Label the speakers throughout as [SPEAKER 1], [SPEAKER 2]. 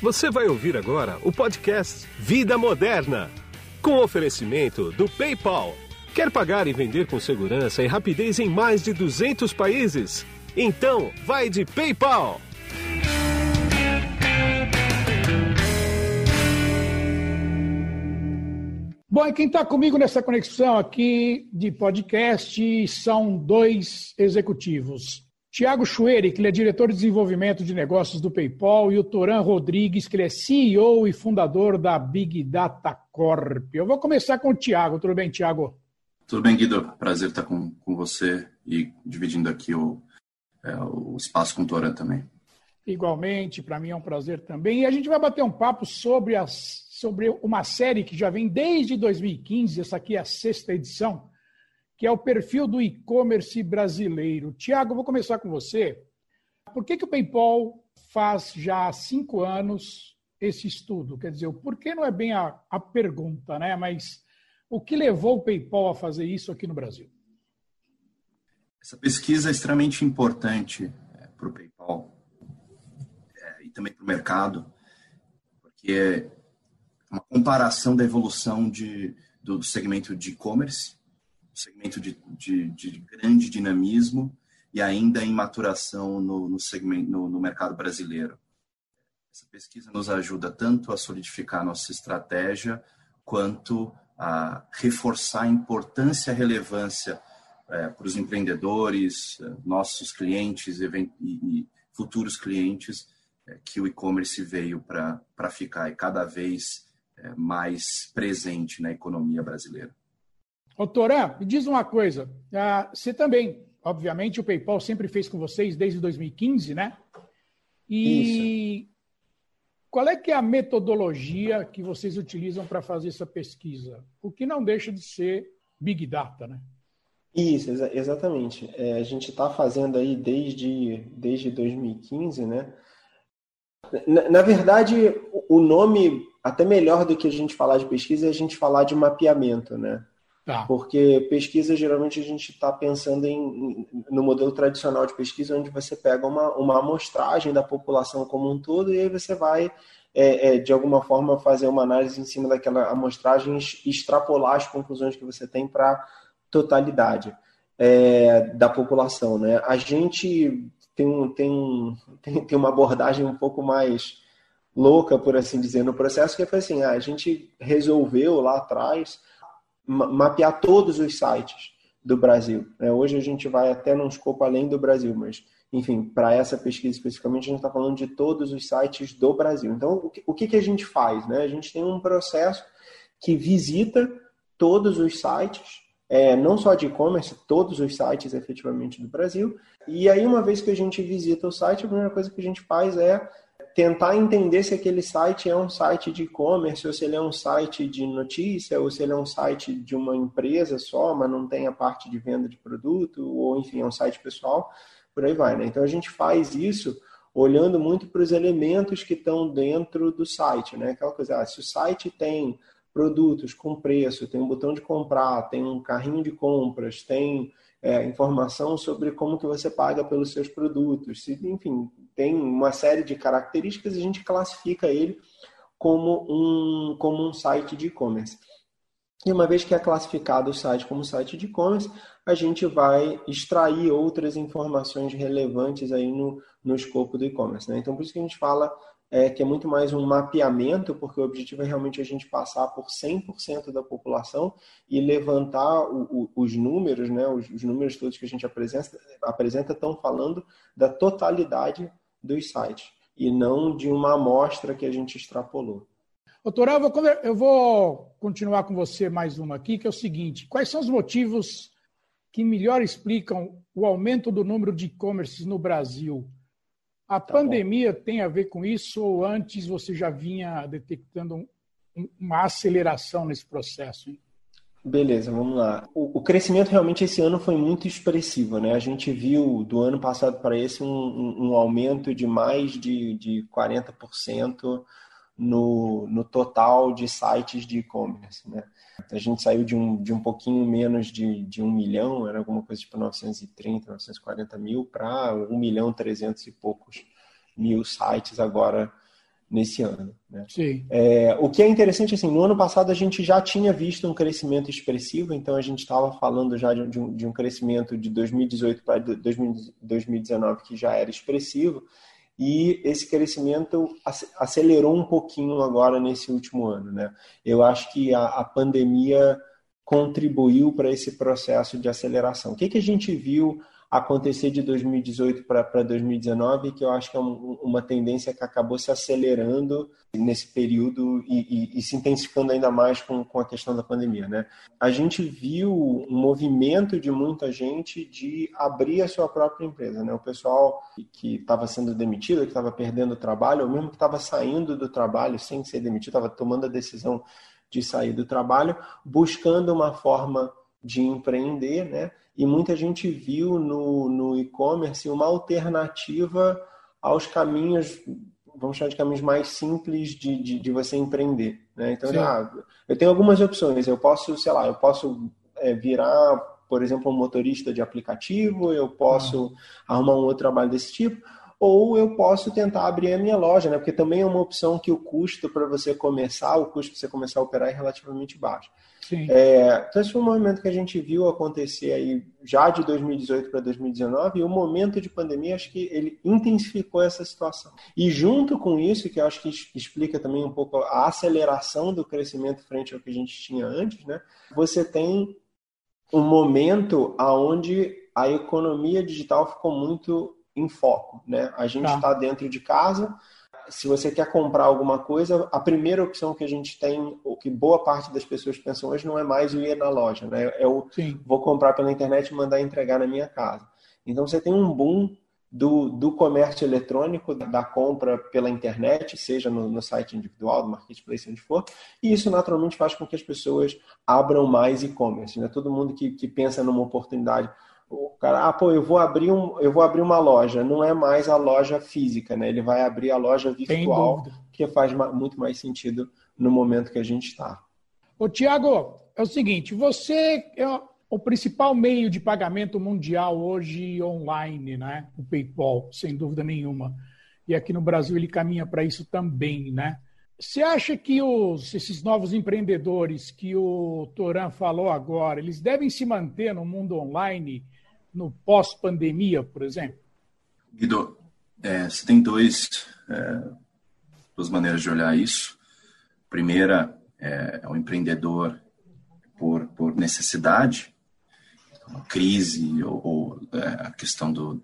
[SPEAKER 1] Você vai ouvir agora o podcast Vida Moderna, com oferecimento do PayPal. Quer pagar e vender com segurança e rapidez em mais de 200 países? Então, vai de PayPal.
[SPEAKER 2] Bom, e quem está comigo nessa conexão aqui de podcast são dois executivos. Tiago Chueri, que ele é diretor de desenvolvimento de negócios do PayPal, e o Toran Rodrigues, que ele é CEO e fundador da Big Data Corp. Eu vou começar com o Tiago. Tudo bem, Tiago?
[SPEAKER 3] Tudo bem, Guido. Prazer estar com, com você e dividindo aqui o, é, o espaço com o Toran também.
[SPEAKER 2] Igualmente, para mim é um prazer também. E a gente vai bater um papo sobre, as, sobre uma série que já vem desde 2015, essa aqui é a sexta edição, que é o perfil do e-commerce brasileiro. Tiago, vou começar com você. Por que, que o PayPal faz já há cinco anos esse estudo? Quer dizer, o porquê não é bem a, a pergunta, né? Mas o que levou o PayPal a fazer isso aqui no Brasil?
[SPEAKER 3] Essa pesquisa é extremamente importante é, para o PayPal é, e também para o mercado, porque é uma comparação da evolução de, do segmento de e-commerce segmento de, de, de, grande dinamismo e ainda em maturação no, no segmento, no, no, mercado brasileiro. Essa pesquisa nos ajuda tanto a solidificar nossa estratégia quanto a reforçar a importância e a relevância é, para os empreendedores, é, nossos clientes e, e futuros clientes é, que o e-commerce veio para ficar e cada vez é, mais presente na economia brasileira.
[SPEAKER 2] Ô, Torã, me diz uma coisa. Ah, você também, obviamente, o PayPal sempre fez com vocês desde 2015, né? E Isso. qual é que é a metodologia que vocês utilizam para fazer essa pesquisa? O que não deixa de ser Big Data, né?
[SPEAKER 4] Isso, exa exatamente. É, a gente está fazendo aí desde, desde 2015, né? Na, na, verdade, o nome, até melhor do que a gente falar de pesquisa, é a gente falar de mapeamento, né? Tá. Porque pesquisa, geralmente, a gente está pensando em, no modelo tradicional de pesquisa, onde você pega uma, uma amostragem da população como um todo e aí você vai, é, é, de alguma forma, fazer uma análise em cima daquela amostragem e extrapolar as conclusões que você tem para a totalidade é, da população. Né? A gente tem, tem, tem, tem uma abordagem um pouco mais louca, por assim dizer, no processo, que foi assim, a gente resolveu lá atrás mapear todos os sites do Brasil. Né? Hoje a gente vai até num escopo além do Brasil, mas, enfim, para essa pesquisa especificamente, a gente está falando de todos os sites do Brasil. Então, o que, o que, a gente faz? Né? A gente tem um processo que visita todos os sites, é, não só de e-commerce, todos os sites efetivamente do Brasil. E aí, uma vez que a gente visita o site, a primeira coisa que a gente faz é tentar entender se aquele site é um site de e-commerce, ou se ele é um site de notícia, ou se ele é um site de uma empresa só, mas não tem a parte de venda de produto, ou enfim, é um site pessoal, por aí vai. Né? Então a gente faz isso olhando muito para os elementos que estão dentro do site, né? Aquela coisa, ah, se o site tem produtos com preço, tem um botão de comprar, tem um carrinho de compras, tem é, informação sobre como que você paga pelos seus produtos, se, enfim, tem uma série de características e a gente classifica ele como um, como um site de e-commerce. E uma vez que é classificado o site como site de e-commerce, a gente vai extrair outras informações relevantes aí no, no escopo do e-commerce. Né? Então, por isso que a gente fala é, que é muito mais um mapeamento, porque o objetivo é realmente a gente passar por 100% da população e levantar o, o, os números, né, os, os, números todos que a gente apresenta, apresenta estão falando da totalidade dos sites e não de uma amostra que a gente extrapolou.
[SPEAKER 2] Doutor, eu vou, eu vou continuar com você mais uma aqui, que é o seguinte: quais são os motivos que melhor explicam o aumento do número de e-commerces no Brasil? A tá pandemia bom. tem a ver com isso ou antes você já vinha detectando um, uma aceleração nesse processo? Hein?
[SPEAKER 4] Beleza, vamos lá. O, o, crescimento realmente esse ano foi muito expressivo, né? A gente viu do ano passado para esse um, um, um, aumento de mais de, de 40% no, no total de sites de e-commerce, né? A gente saiu de um, de um pouquinho menos de, de um milhão, era alguma coisa tipo 930, 940 mil, para um milhão trezentos e poucos mil sites agora nesse ano. Né?
[SPEAKER 2] Sim.
[SPEAKER 4] É, o que é interessante, assim, no ano passado a gente já tinha visto um crescimento expressivo, então a gente estava falando já de um, de um crescimento de 2018 para 2019 que já era expressivo, e esse crescimento acelerou um pouquinho agora nesse último ano. Né? Eu acho que a, a pandemia contribuiu para esse processo de aceleração. O que, que a gente viu acontecer de 2018 para 2019, que eu acho que é um, uma tendência que acabou se acelerando nesse período e, e, e, se intensificando ainda mais com, com a questão da pandemia. Né? A gente viu um movimento de muita gente de abrir a sua própria empresa. Né? O pessoal que estava sendo demitido, que estava perdendo o trabalho, ou mesmo que estava saindo do trabalho sem ser demitido, estava tomando a decisão de sair do trabalho, buscando uma forma de empreender, né? E muita gente viu no, no e-commerce uma alternativa aos caminhos, vamos chamar de caminhos mais simples de, de, de você empreender, né? Então, ah, eu tenho algumas opções. Eu posso, sei lá, eu posso é, virar, por exemplo, um motorista de aplicativo, eu posso ah. arrumar um outro trabalho desse tipo, ou eu posso tentar abrir a minha loja, né? Porque também é uma opção que o custo para você começar, o custo para você começar a operar é relativamente baixo. É, então, esse foi um movimento que a gente viu acontecer aí já de 2018 para 2019, e o momento de pandemia, acho que ele intensificou essa situação. E junto com isso, que eu acho que explica também um pouco a aceleração do crescimento frente ao que a gente tinha antes, né? Você tem um momento aonde a economia digital ficou muito em foco, né? A gente está tá dentro de casa, se você quer comprar alguma coisa, a primeira opção que a gente tem, o que boa parte das pessoas pensam hoje, não é mais o ir na loja, né? É o Sim. vou comprar pela internet e mandar entregar na minha casa. Então você tem um boom do, do comércio eletrônico, da compra pela internet, seja no, no site individual, do marketplace, onde for, e isso naturalmente faz com que as pessoas abram mais e-commerce. Né? Todo mundo que, que pensa numa oportunidade o cara, ah, pô, eu vou abrir um, eu vou abrir uma loja, não é mais a loja física, né? Ele vai abrir a loja virtual, que faz muito mais sentido no momento que a gente está.
[SPEAKER 2] Ô, Tiago, é o seguinte, você é o principal meio de pagamento mundial hoje online, né? O PayPal, sem dúvida nenhuma. E aqui no Brasil ele caminha para isso também, né? Você acha que os, esses novos empreendedores que o Toran falou agora, eles devem se manter no mundo online no pós-pandemia, por exemplo?
[SPEAKER 3] Guido, é, você tem dois, é, duas maneiras de olhar isso. Primeira é, é o empreendedor por, por necessidade, uma crise ou, ou é, a questão do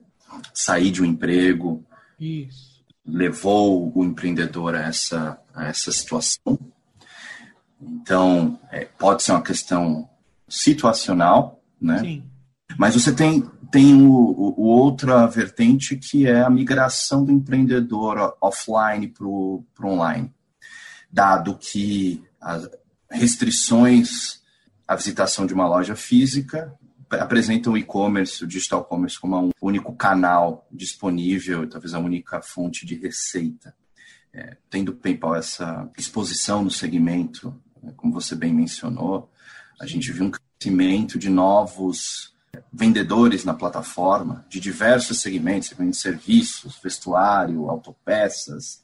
[SPEAKER 3] sair de um emprego.
[SPEAKER 2] Isso.
[SPEAKER 3] Levou o empreendedor a essa, a essa situação. Então, é, pode ser uma questão situacional, né? Sim. Mas você tem, tem o, o, outra vertente que é a migração do empreendedor offline para o online. Dado que as restrições à visitação de uma loja física apresentam o e-commerce, o digital commerce, como um único canal disponível, talvez a única fonte de receita. É, tendo o PayPal essa exposição no segmento, né, como você bem mencionou, a gente viu um crescimento de novos vendedores na plataforma de diversos segmentos, segmento de serviços, vestuário, autopeças,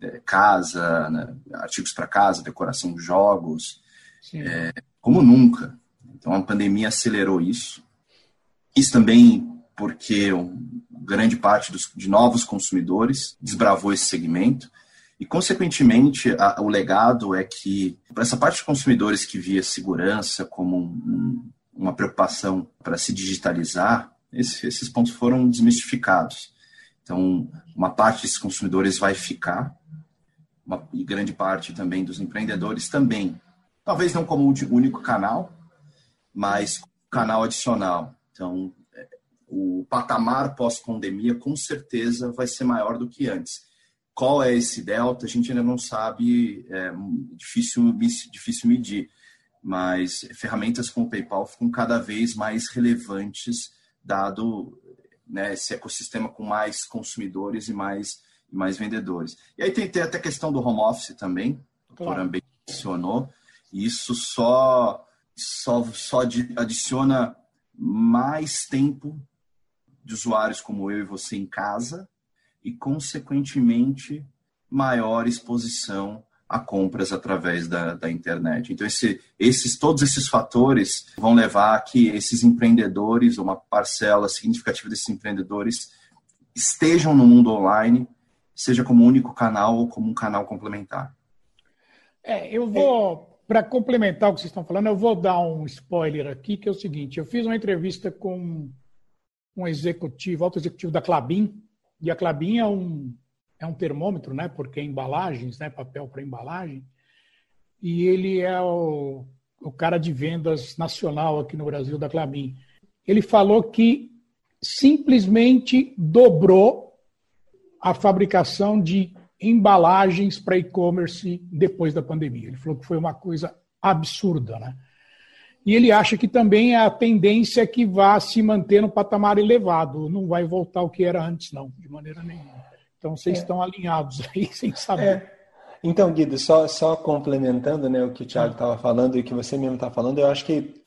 [SPEAKER 3] é, casa, né, artigos para casa, decoração de jogos, é, como nunca. Então a pandemia acelerou isso. Isso também porque grande parte dos, de novos consumidores desbravou esse segmento. E, consequentemente, a, o legado é que, para essa parte de consumidores que via segurança como um, uma preocupação para se digitalizar, esse, esses pontos foram desmistificados. Então, uma parte desses consumidores vai ficar, uma, e grande parte também dos empreendedores também. Talvez não como único canal, mas canal adicional. Então, é, o patamar pós-pandemia com certeza vai ser maior do que antes. Qual é esse delta? A gente ainda não sabe, é difícil, difícil medir mas ferramentas como o PayPal ficam cada vez mais relevantes, dado né, esse ecossistema com mais consumidores e mais, e mais vendedores. E aí tem, tem até a questão do home office também, o doutor Ambem mencionou, e isso só, só, só adiciona mais tempo de usuários como eu e você em casa, e, consequentemente, maior exposição a compras através da, da internet. Então, esse, esses, todos esses fatores vão levar a que esses empreendedores, uma parcela significativa desses empreendedores, estejam no mundo online, seja como único canal ou como um canal complementar.
[SPEAKER 2] É, eu vou, para complementar o que vocês estão falando, eu vou dar um spoiler aqui, que é o seguinte: eu fiz uma entrevista com um executivo, alto executivo da Clabin, e a Clabin é um é um termômetro, né? Porque é embalagens, né? Papel para embalagem. E ele é o, o cara de vendas nacional aqui no Brasil da Clabin. Ele falou que simplesmente dobrou a fabricação de embalagens para e-commerce depois da pandemia. Ele falou que foi uma coisa absurda, né? E ele acha que também é a tendência que vá se manter no patamar elevado, não vai voltar ao que era antes, não, de maneira nenhuma. Então vocês é. estão alinhados aí sem saber. É.
[SPEAKER 4] Então, Guido, só, só complementando né, o que o Thiago estava falando e o que você mesmo está falando, eu acho que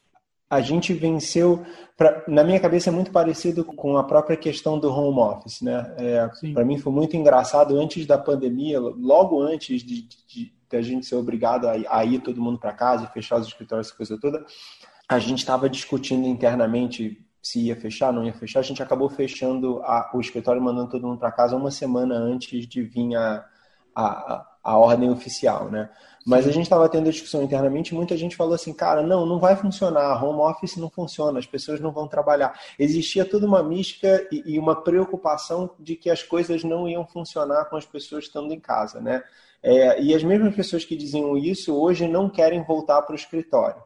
[SPEAKER 4] a gente venceu, pra, na minha cabeça é muito parecido com a própria questão do home office. Né? É, Para mim foi muito engraçado antes da pandemia, logo antes de, de, de a gente ser obrigado a, a ir todo mundo para casa, fechar os escritórios, essa coisa toda, a gente estava discutindo internamente se ia fechar, não ia fechar, a gente acabou fechando a, o escritório mandando todo mundo para casa uma semana antes de vir a, a, a ordem oficial, né? Mas a gente estava tendo discussão internamente, muita gente falou assim, cara, não, não vai funcionar, home office não funciona, as pessoas não vão trabalhar. Existia toda uma mística e, e uma preocupação de que as coisas não iam funcionar com as pessoas estando em casa, né? É, e as mesmas pessoas que diziam isso hoje não querem voltar para o escritório.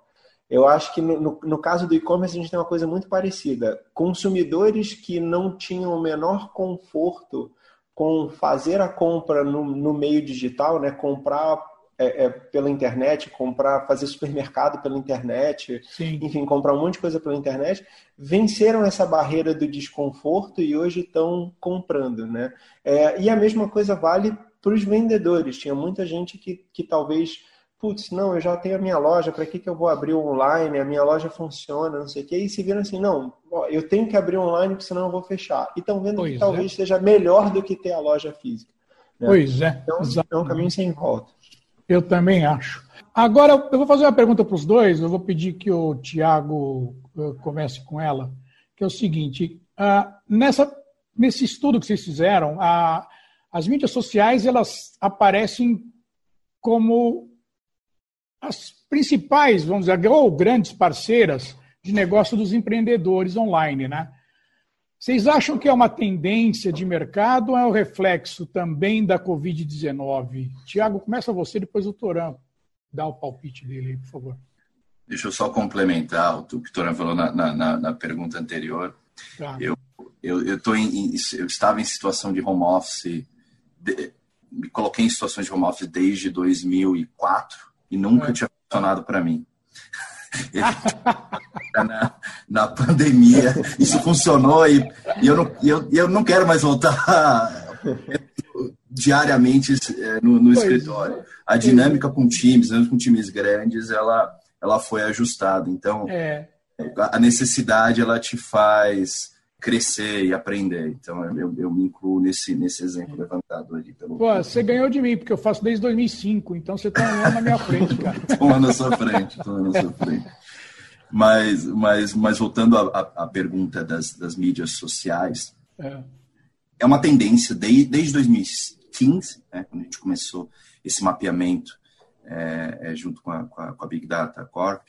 [SPEAKER 4] Eu acho que no, no, no caso do e-commerce a gente tem uma coisa muito parecida. Consumidores que não tinham o menor conforto com fazer a compra no, no meio digital, né? comprar é, é, pela internet, comprar, fazer supermercado pela internet, Sim. enfim, comprar um monte de coisa pela internet, venceram essa barreira do desconforto e hoje estão comprando, né? É, e a mesma coisa vale para os vendedores. Tinha muita gente que, que talvez putz, não, eu já tenho a minha loja, para que, que eu vou abrir online? A minha loja funciona, não sei o quê. E se viram assim, não, ó, eu tenho que abrir online, porque senão eu vou fechar. E estão vendo pois que é. talvez seja melhor do que ter a loja física.
[SPEAKER 2] Né? Pois é.
[SPEAKER 4] Então, exatamente. é um caminho sem volta.
[SPEAKER 2] Eu também acho. Agora, eu vou fazer uma pergunta para os dois, eu vou pedir que o Tiago eh, comece com ela, que é o seguinte, uh, nessa, nesse estudo que vocês fizeram, uh, as mídias sociais elas aparecem como as principais, vamos dizer, ou grandes parceiras de negócio dos empreendedores online, né? Vocês acham que é uma tendência de mercado ou é o um reflexo também da Covid-19? Tiago, começa você, depois o Toran dá o palpite dele aí, por favor.
[SPEAKER 3] Deixa eu só complementar o que o Toran falou na, na, na, pergunta anterior. Tá. Eu, eu, eu, tô em, eu estava em situação de home office, de, me coloquei em situações de home office desde 2004, e nunca é. tinha funcionado para mim. na, na, pandemia, isso funcionou e, e eu, não, eu, eu não quero mais voltar diariamente é, no, no escritório. A dinâmica com times, mesmo com times grandes, ela, ela foi ajustada. Então, é. a necessidade ela te faz crescer e aprender. Então, eu, eu me incluo nesse, nesse exemplo levantado ali. Pelo...
[SPEAKER 2] Pô, você ganhou de mim, porque eu faço desde 2005, então você está um na minha frente, cara.
[SPEAKER 3] Estou na sua frente, estou na sua frente. Mas, mas, mas voltando à, à pergunta das, das mídias sociais, é, é uma tendência desde, desde 2015, né, quando a gente começou esse mapeamento é, é, junto com a, com a, com, a, Big Data Corp,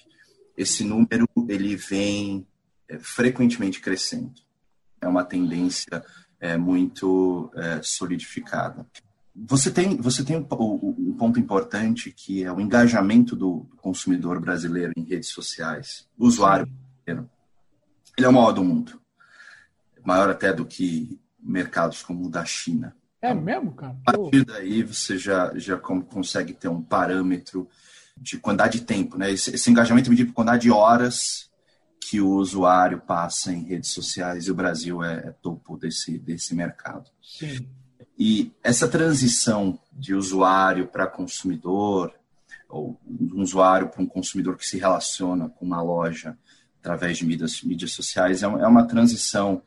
[SPEAKER 3] esse número ele vem é, frequentemente crescendo é uma tendência é, muito é, solidificada. Você tem, você tem um, um, ponto importante que é o engajamento do consumidor brasileiro em redes sociais, o usuário brasileiro. Ele é o maior do mundo, maior até do que mercados como o da China.
[SPEAKER 2] É mesmo, cara?
[SPEAKER 3] A partir daí você já, já consegue ter um parâmetro de quantidade de tempo, né? Esse, esse engajamento é medido por quantidade de horas que o usuário passa em redes sociais e o Brasil é, é topo desse, desse mercado.
[SPEAKER 2] Sim.
[SPEAKER 3] E essa transição de usuário para consumidor, ou um usuário para um consumidor que se relaciona com uma loja através de mídias, mídias sociais, é uma, é uma transição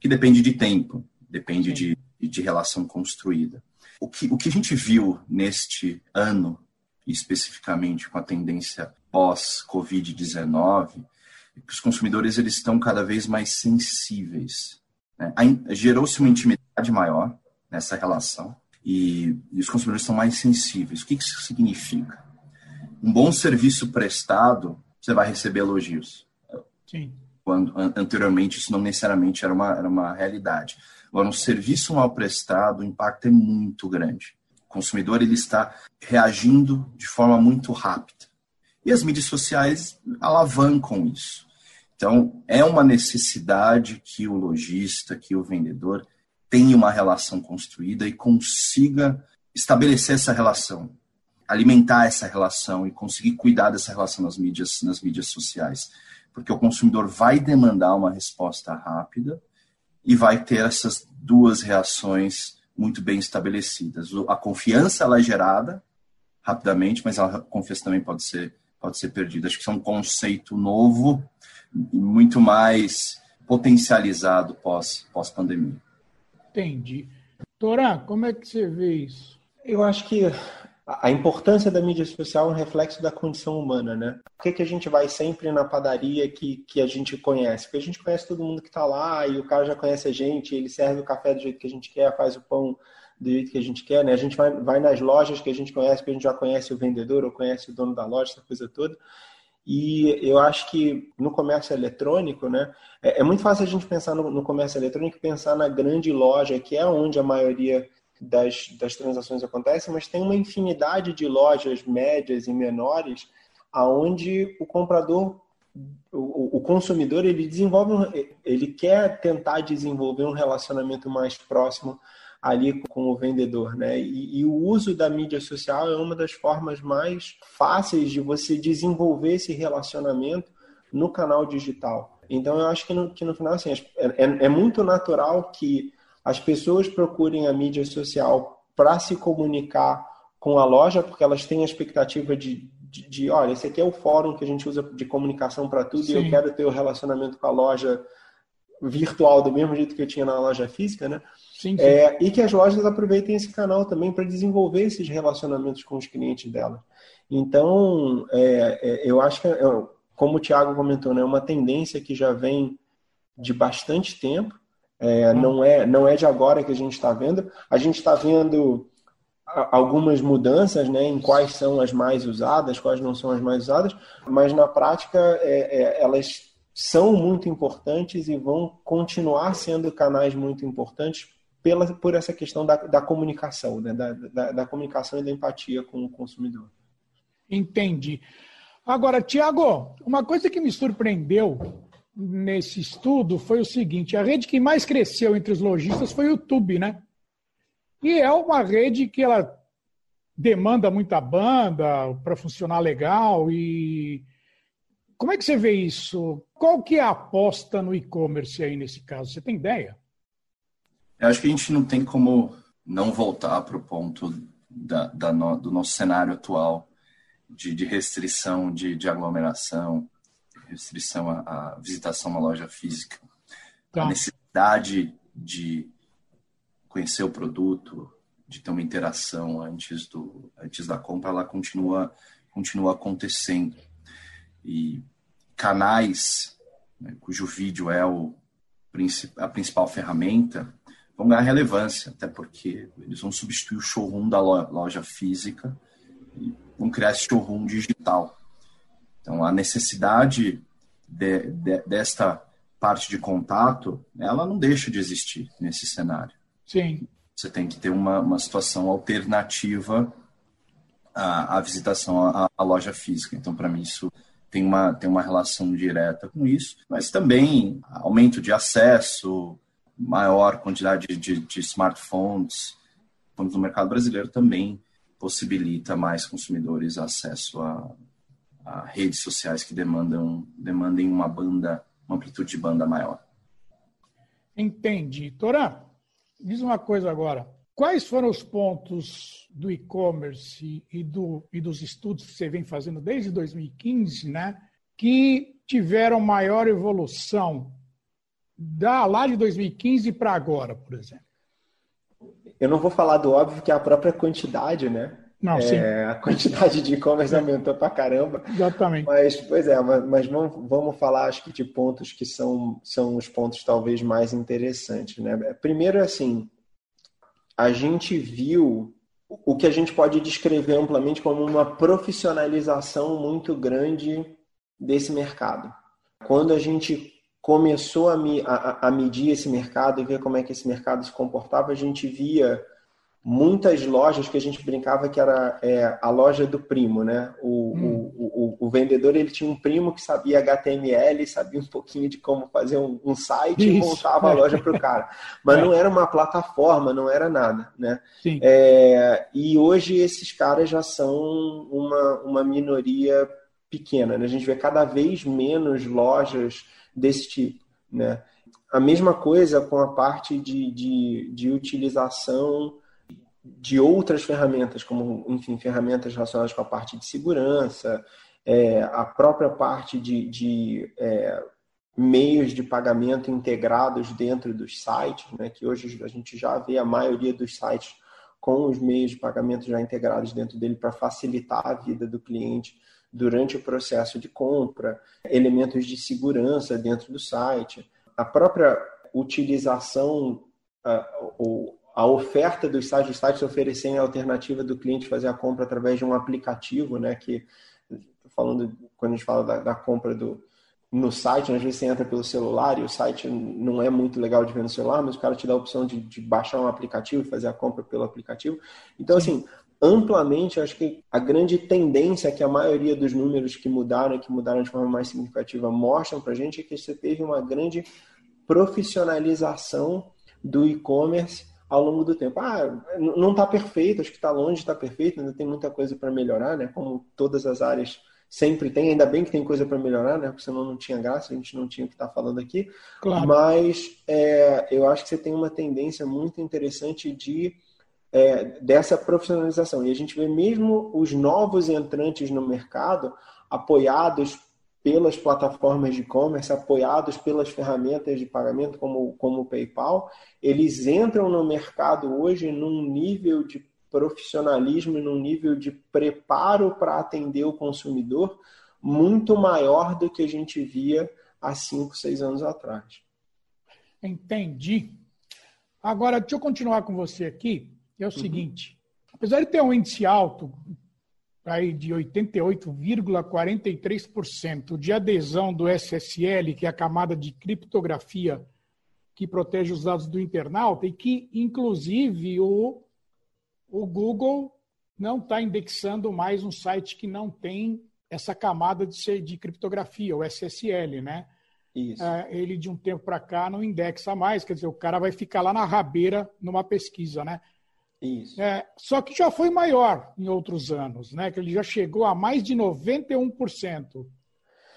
[SPEAKER 3] que depende de tempo, depende de, de relação construída. o que, o que a gente viu neste ano, especificamente com a tendência pós-Covid-19, é que os consumidores eles estão cada vez mais sensíveis. Né? Gerou-se uma intimidade maior nessa relação e, e, os consumidores estão mais sensíveis. O que isso significa? Um bom serviço prestado, você vai receber elogios.
[SPEAKER 2] Sim.
[SPEAKER 3] Quando anteriormente isso não necessariamente era uma, era uma realidade. Agora, um serviço mal prestado, o impacto é muito grande. O consumidor ele está reagindo de forma muito rápida. E as mídias sociais alavancam isso. Então, é uma necessidade que o lojista, que o vendedor tenha uma relação construída e consiga estabelecer essa relação, alimentar essa relação e conseguir cuidar dessa relação nas mídias, nas mídias sociais. Porque o consumidor vai demandar uma resposta rápida e vai ter essas duas reações muito bem estabelecidas. A confiança ela é gerada rapidamente, mas a confiança também pode ser pode ser perdida. Acho que isso é um conceito novo e muito mais potencializado pós pós pandemia.
[SPEAKER 2] Entendi. Torá, como é que você vê isso?
[SPEAKER 4] Eu acho que a importância da mídia social é um reflexo da condição humana, né? Por que, que a gente vai sempre na padaria que, que a gente conhece? Porque a gente conhece todo mundo que está lá e o cara já conhece a gente, ele serve o café do jeito que a gente quer, faz o pão do jeito que a gente quer, né? A gente vai, vai nas lojas que a gente conhece, porque a gente já conhece o vendedor ou conhece o dono da loja, essa coisa toda. E eu acho que no comércio eletrônico, né, é, é muito fácil a gente pensar no, no comércio eletrônico pensar na grande loja, que é onde a maioria das, das transações acontecem, mas tem uma infinidade de lojas médias e menores aonde o comprador, o, o consumidor, ele desenvolve, ele quer tentar desenvolver um relacionamento mais próximo ali com o vendedor, né? E, e, o uso da mídia social é uma das formas mais fáceis de você desenvolver esse relacionamento no canal digital. Então, eu acho que no, que no final, assim, é, é, é muito natural que as pessoas procurem a mídia social para se comunicar com a loja, porque elas têm a expectativa de, de, de, olha, esse aqui é o fórum que a gente usa de comunicação para tudo Sim. e eu quero ter o relacionamento com a loja virtual do mesmo jeito que eu tinha na loja física, né? Sim, sim. É, e que as lojas aproveitem esse canal também para desenvolver esses relacionamentos com os clientes delas. Então, é, é, eu acho que, é, como o Thiago comentou, é né, uma tendência que já vem de bastante tempo é, não, é, não é de agora que a gente está vendo. A gente está vendo algumas mudanças né, em quais são as mais usadas, quais não são as mais usadas, mas na prática é, elas são muito importantes e vão continuar sendo canais muito importantes pela, por essa questão da, da comunicação, né, da, da, da comunicação e da empatia com o consumidor.
[SPEAKER 2] Entendi. Agora, Tiago, uma coisa que me surpreendeu nesse estudo foi o seguinte: a rede que mais cresceu entre os lojistas foi o YouTube, né? E é uma rede que ela demanda muita banda para funcionar legal e como é que você vê isso? Qual que é a aposta no e-commerce aí nesse caso? Você tem ideia?
[SPEAKER 3] Eu acho que a gente não tem como não voltar para o ponto da, da no, do nosso cenário atual de, de restrição de, de aglomeração, restrição à, à visitação a uma loja física. Tá. A necessidade de conhecer o produto, de ter uma interação antes, do, antes da compra, ela continua, continua acontecendo. E canais né, cujo vídeo é o, a principal ferramenta vão ganhar relevância, até porque eles vão substituir o showroom da loja física e vão criar esse showroom digital. Então, a necessidade de, de, desta parte de contato, ela não deixa de existir nesse cenário.
[SPEAKER 2] Sim.
[SPEAKER 3] Você tem que ter uma, uma situação alternativa à, à visitação à, à, loja física. Então, para mim, isso tem uma, tem uma relação direta com isso, mas também aumento de acesso, maior quantidade de, de smartphones no mercado brasileiro também possibilita mais consumidores acesso a, a redes sociais que demandam demandem uma banda, uma amplitude de banda maior.
[SPEAKER 2] Entendi. Torã, diz uma coisa agora. Quais foram os pontos do e-commerce e, do, e dos estudos que você vem fazendo desde 2015, né, que tiveram maior evolução da lá de 2015 para agora, por exemplo?
[SPEAKER 4] Eu não vou falar do óbvio, que é a própria quantidade, né?
[SPEAKER 2] Não,
[SPEAKER 4] é, a quantidade de e-commerce aumentou pra caramba.
[SPEAKER 2] Exatamente.
[SPEAKER 4] Mas, pois é, mas, mas vamos, vamos falar, acho que, de pontos que são, são os pontos talvez mais interessantes. Né? Primeiro, assim, a gente viu o que a gente pode descrever amplamente como uma profissionalização muito grande desse mercado. Quando a gente começou a, a, a medir esse mercado e ver como é que esse mercado se comportava, a gente via muitas lojas que a gente brincava que era é, a loja do primo, né? O, hum. o, o, o, vendedor ele tinha um primo que sabia HTML, sabia um pouquinho de como fazer um, um site Isso. e montava a loja para o cara. Mas é. não era uma plataforma, não era nada, né? É, e hoje esses caras já são uma, uma minoria pequena, né? A gente vê cada vez menos lojas desse tipo, né? A mesma coisa com a parte de, de, de utilização de outras ferramentas, como, enfim, ferramentas relacionadas com a parte de segurança, é, a própria parte de, de é, meios de pagamento integrados dentro dos sites, né, que hoje a gente já vê a maioria dos sites com os meios de pagamento já integrados dentro dele para facilitar a vida do cliente durante o processo de compra, elementos de segurança dentro do site, a própria utilização uh, ou a oferta dos sites, os sites oferecem a alternativa do cliente fazer a compra através de um aplicativo, né? Que falando quando a gente fala da, da compra do no site, né, às vezes você entra pelo celular e o site não é muito legal de ver no celular, mas o cara te dá a opção de, de baixar um aplicativo e fazer a compra pelo aplicativo. Então, Sim. assim, amplamente, acho que a grande tendência que a maioria dos números que mudaram, que mudaram de forma mais significativa, mostram para a gente é que você teve uma grande profissionalização do e-commerce ao longo do tempo. Ah, não está perfeito, acho que está longe de estar tá perfeito, ainda tem muita coisa para melhorar, né? Como todas as áreas sempre tem, ainda bem que tem coisa para melhorar, né? Porque senão não tinha graça, a gente não tinha o que estar tá falando aqui. Claro. Mas é, eu acho que você tem uma tendência muito interessante de é, dessa profissionalização. E a gente vê mesmo os novos entrantes no mercado apoiados pelas plataformas de e-commerce, apoiados pelas ferramentas de pagamento como, como o PayPal, eles entram no mercado hoje num nível de profissionalismo num nível de preparo para atender o consumidor muito maior do que a gente via há cinco, seis anos atrás.
[SPEAKER 2] Entendi. Agora, deixa eu continuar com você aqui. É o uhum. seguinte: apesar de ter um índice alto aí de 88,43% de adesão do SSL, que é a camada de criptografia que protege os dados do internauta e que, inclusive, o, o Google não está indexando mais um site que não tem essa camada de, de criptografia, o SSL, né? Isso. É, ele, de um tempo para cá, não indexa mais, quer dizer, o cara vai ficar lá na rabeira numa pesquisa, né? Isso. É, só que já foi maior em outros anos, né? Que ele já chegou a mais de 91%.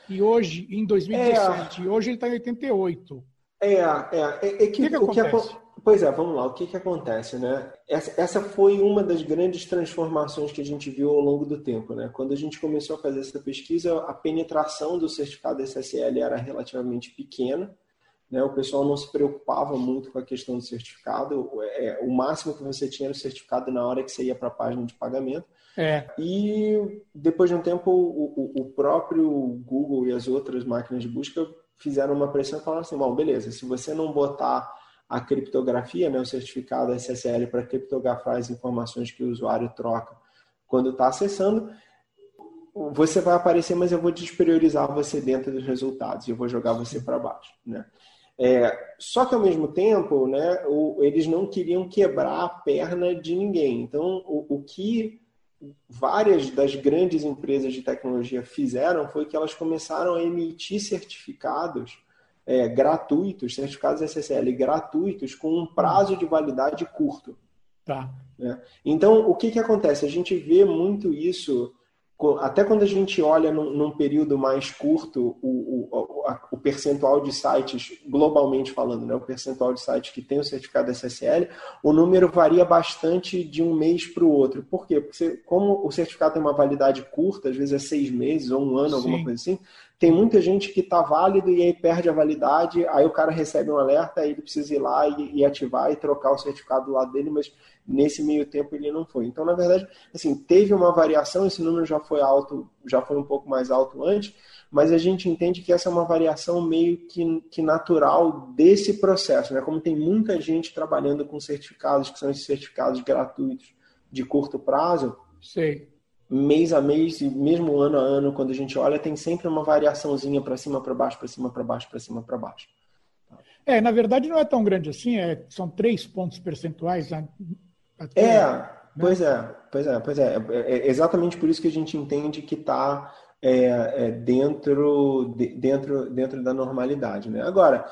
[SPEAKER 2] E hoje, em 2017, é. hoje ele está em 88%.
[SPEAKER 4] É, é, é, é que, o que, que acontece? Que, pois é, vamos lá, o que, que acontece, né? Essa, essa foi uma das grandes transformações que a gente viu ao longo do tempo, né? Quando a gente começou a fazer essa pesquisa, a penetração do certificado SSL era relativamente pequena, né? O pessoal não se preocupava muito com a questão do certificado. É, o máximo que você tinha era o certificado na hora que você ia para a página de pagamento. É. E depois de um tempo, o, o, próprio Google e as outras máquinas de busca fizeram uma pressão e falaram assim: bom, beleza, se você não botar a criptografia, né, o certificado SSL para criptografar as informações que o usuário troca quando está acessando, você vai aparecer, mas eu vou despriorizar você dentro dos resultados e eu vou jogar você para baixo, né? É, só que ao mesmo tempo, né, o, eles não queriam quebrar a perna de ninguém. Então, o, o que várias das grandes empresas de tecnologia fizeram foi que elas começaram a emitir certificados é, gratuitos, certificados SSL gratuitos com um prazo de validade curto. Tá. Né? Então, o que, que acontece? A gente vê muito isso até quando a gente olha num, num período mais curto o, o, a, o, percentual de sites, globalmente falando, né, o percentual de sites que tem o certificado SSL, o número varia bastante de um mês para o outro. Por quê? Porque você, como o certificado tem uma validade curta, às vezes é seis meses ou um ano, Sim. alguma coisa assim, tem muita gente que está válido e aí perde a validade, aí o cara recebe um alerta, aí ele precisa ir lá e, e, ativar e trocar o certificado do lado dele, mas nesse meio tempo ele não foi. Então, na verdade, assim, teve uma variação, esse número já foi alto, já foi um pouco mais alto antes, mas a gente entende que essa é uma variação meio que, que natural desse processo, né? Como tem muita gente trabalhando com certificados, que são esses certificados gratuitos de curto prazo,
[SPEAKER 2] Sei
[SPEAKER 4] mês a mês e mesmo ano a ano, quando a gente olha, tem sempre uma variaçãozinha para cima, para baixo, para cima, para baixo, para cima, para baixo.
[SPEAKER 2] É, na verdade não é tão grande assim, é, são três pontos percentuais.
[SPEAKER 4] Até, é, né? pois é, pois é, pois é. é. é. exatamente por isso que a gente entende que está é, é, dentro, de, dentro, dentro da normalidade. Né? Agora,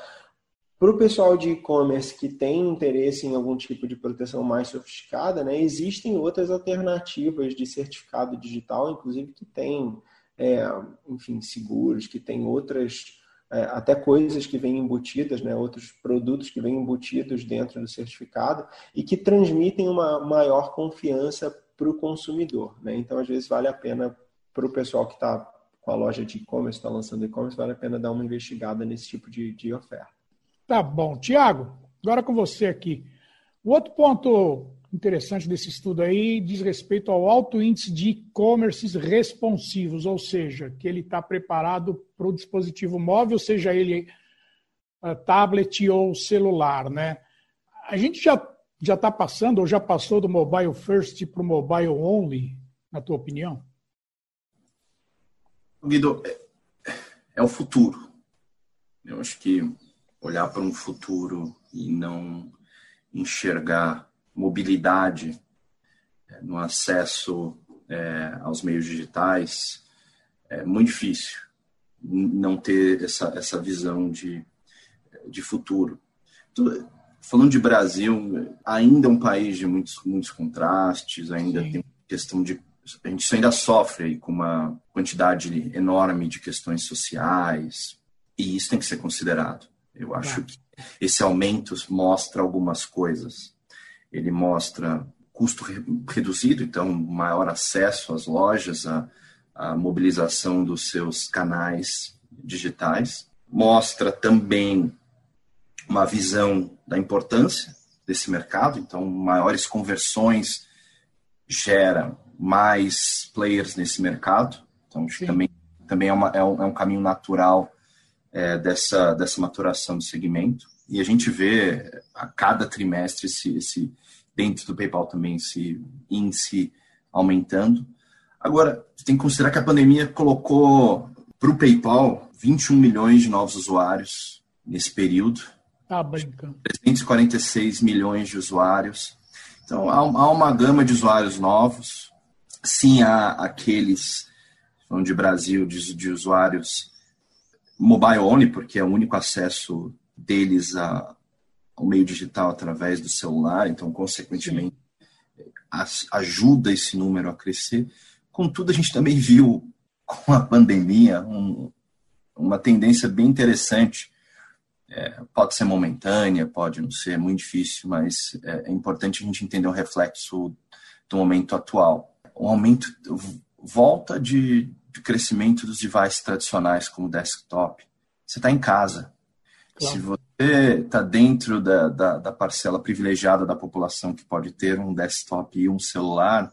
[SPEAKER 4] para o pessoal de e-commerce que tem interesse em algum tipo de proteção mais sofisticada, né, existem outras alternativas de certificado digital, inclusive que tem, é, enfim, seguros, que tem outras, é, até coisas que vêm embutidas, né, outros produtos que vêm embutidos dentro do certificado e que transmitem uma maior confiança para o consumidor. Né? Então, às vezes, vale a pena para o pessoal que está com a loja de e-commerce, está lançando e-commerce, vale a pena dar uma investigada nesse tipo de, de oferta.
[SPEAKER 2] Tá bom. Tiago, agora com você aqui. O outro ponto interessante desse estudo aí diz respeito ao alto índice de e-commerces responsivos, ou seja, que ele está preparado para o dispositivo móvel, seja ele uh, tablet ou celular, né? A gente já já está passando ou já passou do mobile first para o mobile only, na tua opinião?
[SPEAKER 3] Guido, é, é o futuro. Eu acho que olhar para um futuro e não enxergar mobilidade é, no acesso é, aos meios digitais é muito difícil não ter essa, essa visão de, de futuro. Falando de Brasil, ainda é um país de muitos, muitos contrastes, ainda Sim. tem questão de. A gente ainda sofre com uma quantidade enorme de questões sociais, e isso tem que ser considerado. Eu acho que esse aumento mostra algumas coisas. Ele mostra custo reduzido, então maior acesso às lojas, a, a mobilização dos seus canais digitais. Mostra também uma visão da importância desse mercado, então maiores conversões gera mais players nesse mercado. Então acho que também também é, uma, é, um, é um caminho natural é, dessa, dessa maturação do segmento. E a gente vê a cada trimestre esse, esse dentro do PayPal também esse índice aumentando. Agora, tem que considerar que a pandemia colocou para o PayPal 21 milhões de novos usuários nesse período.
[SPEAKER 2] Tá brincando.
[SPEAKER 3] 346 milhões de usuários. Então, há, há uma gama de usuários novos. Sim, há aqueles, falando de Brasil, de, de usuários mobile only, porque é o único acesso deles a, ao meio digital através do celular, então, consequentemente, ajuda esse número a crescer. Contudo, a gente também viu com a pandemia um, uma tendência bem interessante. É, pode ser momentânea, pode não ser, é muito difícil, mas é, é importante a gente entender o reflexo do momento atual. O aumento volta de, de crescimento dos devices tradicionais como desktop. Você está em casa. Claro. Se você está dentro da, da, da, parcela privilegiada da população que pode ter um desktop e um celular,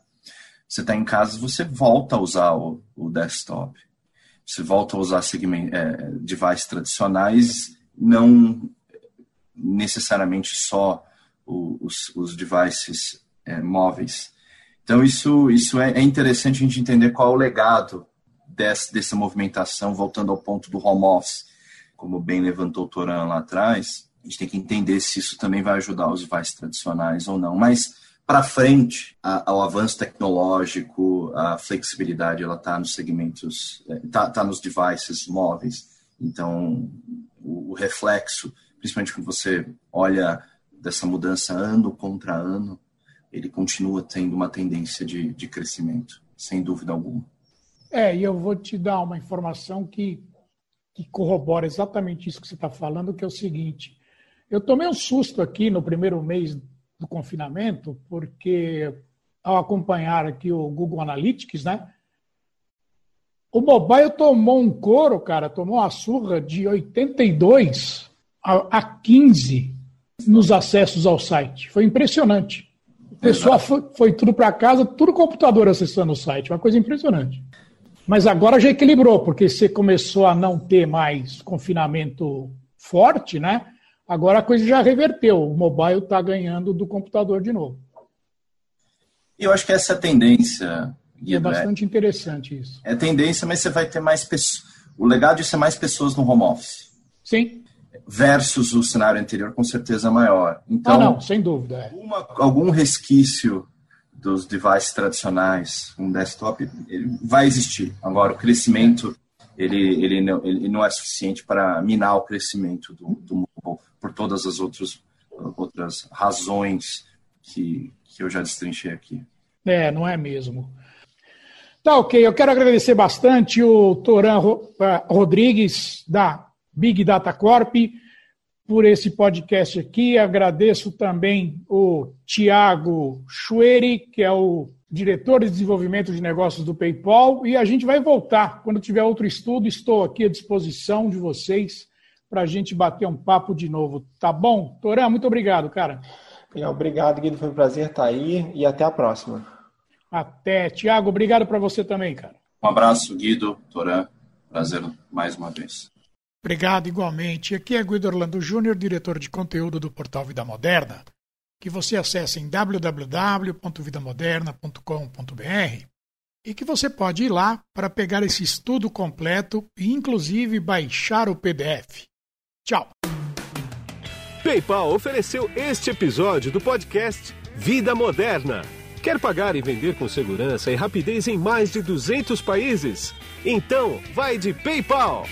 [SPEAKER 3] você está em casa, você volta a usar o, o desktop. Você volta a usar segment, é, devices tradicionais, não necessariamente só os, os devices é, móveis. Então, isso, isso é, é interessante a gente entender qual é o legado desse, dessa movimentação, voltando ao ponto do home office, como bem levantou o Toran lá atrás, a gente tem que entender se isso também vai ajudar os devices tradicionais ou não. Mas para frente, a, ao avanço tecnológico, a flexibilidade ela está nos segmentos, está tá nos devices móveis. Então, o, o, reflexo, principalmente quando você olha dessa mudança ano contra ano, ele continua tendo uma tendência de, de crescimento, sem dúvida alguma.
[SPEAKER 2] É, e eu vou te dar uma informação que, que corrobora exatamente isso que você está falando, que é o seguinte. Eu tomei um susto aqui no primeiro mês do confinamento, porque ao acompanhar aqui o Google Analytics, né? O mobile tomou um couro, cara, tomou uma surra de 82 a, a 15 nos acessos ao site. Foi impressionante. O pessoal foi, foi tudo para casa, tudo computador acessando o site. Uma coisa impressionante. Mas agora já equilibrou, porque você começou a não ter mais confinamento forte, né? Agora a coisa já reverteu. O mobile está ganhando do computador de novo.
[SPEAKER 3] Eu acho que essa é a tendência.
[SPEAKER 2] Guido, é bastante é, interessante isso.
[SPEAKER 3] É tendência, mas você vai ter mais pessoas. O legado de ser mais pessoas no home office.
[SPEAKER 2] Sim.
[SPEAKER 3] Versus o cenário anterior, com certeza maior. Então,
[SPEAKER 2] ah, não, sem dúvida. É.
[SPEAKER 3] Uma, algum resquício dos devices tradicionais, um desktop, ele vai existir. Agora, o crescimento ele, ele, não, ele não é suficiente para minar o crescimento do, do mobile por todas as outras, outras razões que, que eu já destrinchei aqui.
[SPEAKER 2] É, não é mesmo. Tá ok, eu quero agradecer bastante o Toran eh, Rodrigues, da Big Data Corp, por esse podcast aqui. Agradeço também o Tiago Chueri, que é o diretor de desenvolvimento de negócios do PayPal. E a gente vai voltar. Quando tiver outro estudo, estou aqui à disposição de vocês para a gente bater um papo de novo. Tá bom? Toran, muito obrigado, cara.
[SPEAKER 4] Obrigado, Guido. Foi um prazer estar aí e até a próxima.
[SPEAKER 2] Até. Tiago, obrigado para você também, cara.
[SPEAKER 3] Um abraço, Guido, Toran. Prazer mais uma vez.
[SPEAKER 2] Obrigado igualmente. Aqui é Guido Orlando Júnior, diretor de conteúdo do portal Vida Moderna, que você acessa em www.vidamoderna.com.br e que você pode ir lá para pegar esse estudo completo e inclusive baixar o PDF. Tchau.
[SPEAKER 1] PayPal ofereceu este episódio do podcast Vida Moderna. Quer pagar e vender com segurança e rapidez em mais de 200 países? Então, vai de PayPal!